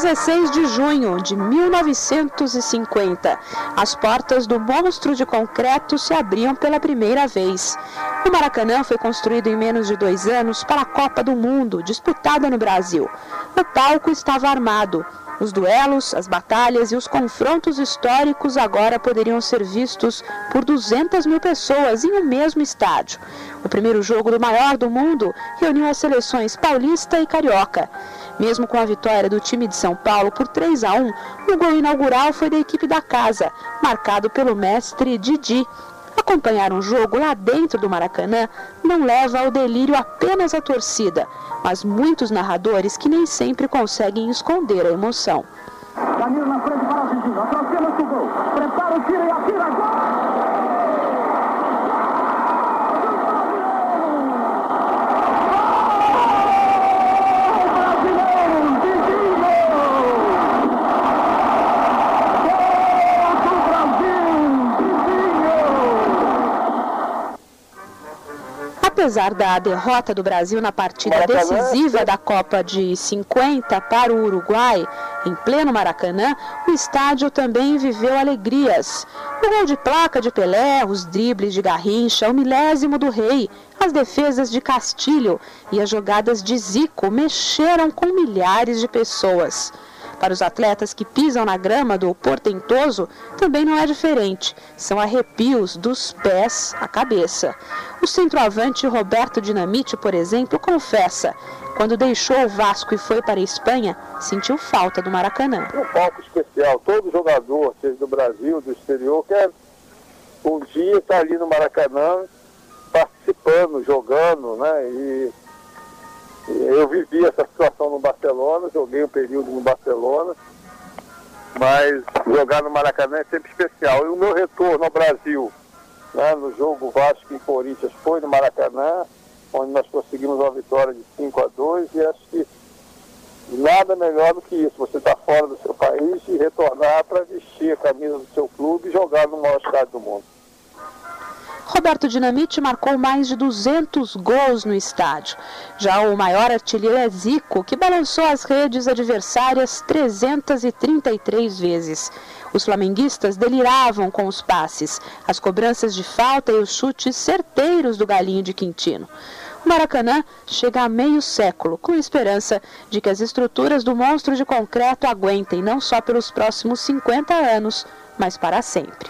16 de junho de 1950, as portas do monstro de concreto se abriam pela primeira vez. O Maracanã foi construído em menos de dois anos para a Copa do Mundo, disputada no Brasil. O palco estava armado. Os duelos, as batalhas e os confrontos históricos agora poderiam ser vistos por 200 mil pessoas em um mesmo estádio. O primeiro jogo do maior do mundo reuniu as seleções paulista e carioca. Mesmo com a vitória do time de São Paulo por 3 a 1, o gol inaugural foi da equipe da casa, marcado pelo mestre Didi. Acompanhar um jogo lá dentro do Maracanã não leva ao delírio apenas a torcida, mas muitos narradores que nem sempre conseguem esconder a emoção. Danilo na frente para o atrás gol, prepara o tiro e atira, gol! Apesar da derrota do Brasil na partida decisiva da Copa de 50 para o Uruguai, em pleno Maracanã, o estádio também viveu alegrias. O gol de placa de Pelé, os dribles de Garrincha, o milésimo do Rei, as defesas de Castilho e as jogadas de Zico mexeram com milhares de pessoas. Para os atletas que pisam na grama do portentoso, também não é diferente. São arrepios dos pés à cabeça. O centroavante Roberto Dinamite, por exemplo, confessa: quando deixou o Vasco e foi para a Espanha, sentiu falta do Maracanã. Um palco especial. Todo jogador, seja do Brasil, do exterior, quer um dia estar ali no Maracanã participando, jogando, né? E eu vivi essa situação no Barcelona, joguei um período no Barcelona, mas jogar no Maracanã é sempre especial. E o meu retorno ao Brasil, né, no jogo Vasco e Corinthians, foi no Maracanã, onde nós conseguimos uma vitória de 5 a 2 e acho que nada melhor do que isso, você estar tá fora do seu país e retornar para vestir a camisa do seu clube e jogar no maior estádio do mundo. Roberto Dinamite marcou mais de 200 gols no estádio. Já o maior artilheiro é Zico, que balançou as redes adversárias 333 vezes. Os flamenguistas deliravam com os passes, as cobranças de falta e os chutes certeiros do Galinho de Quintino. O Maracanã chega a meio século, com esperança de que as estruturas do monstro de concreto aguentem não só pelos próximos 50 anos, mas para sempre.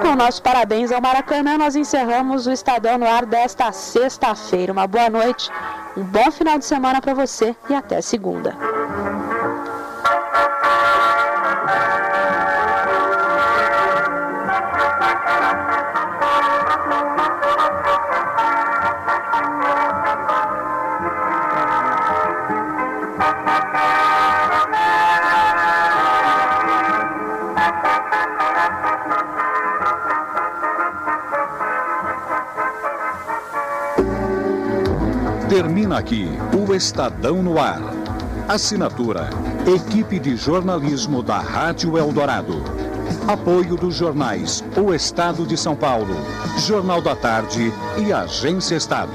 Com nosso parabéns ao Maracanã, nós encerramos o Estadão no ar desta sexta-feira. Uma boa noite, um bom final de semana para você e até segunda. Termina aqui o Estadão no Ar. Assinatura: Equipe de Jornalismo da Rádio Eldorado. Apoio dos jornais O Estado de São Paulo, Jornal da Tarde e Agência Estado.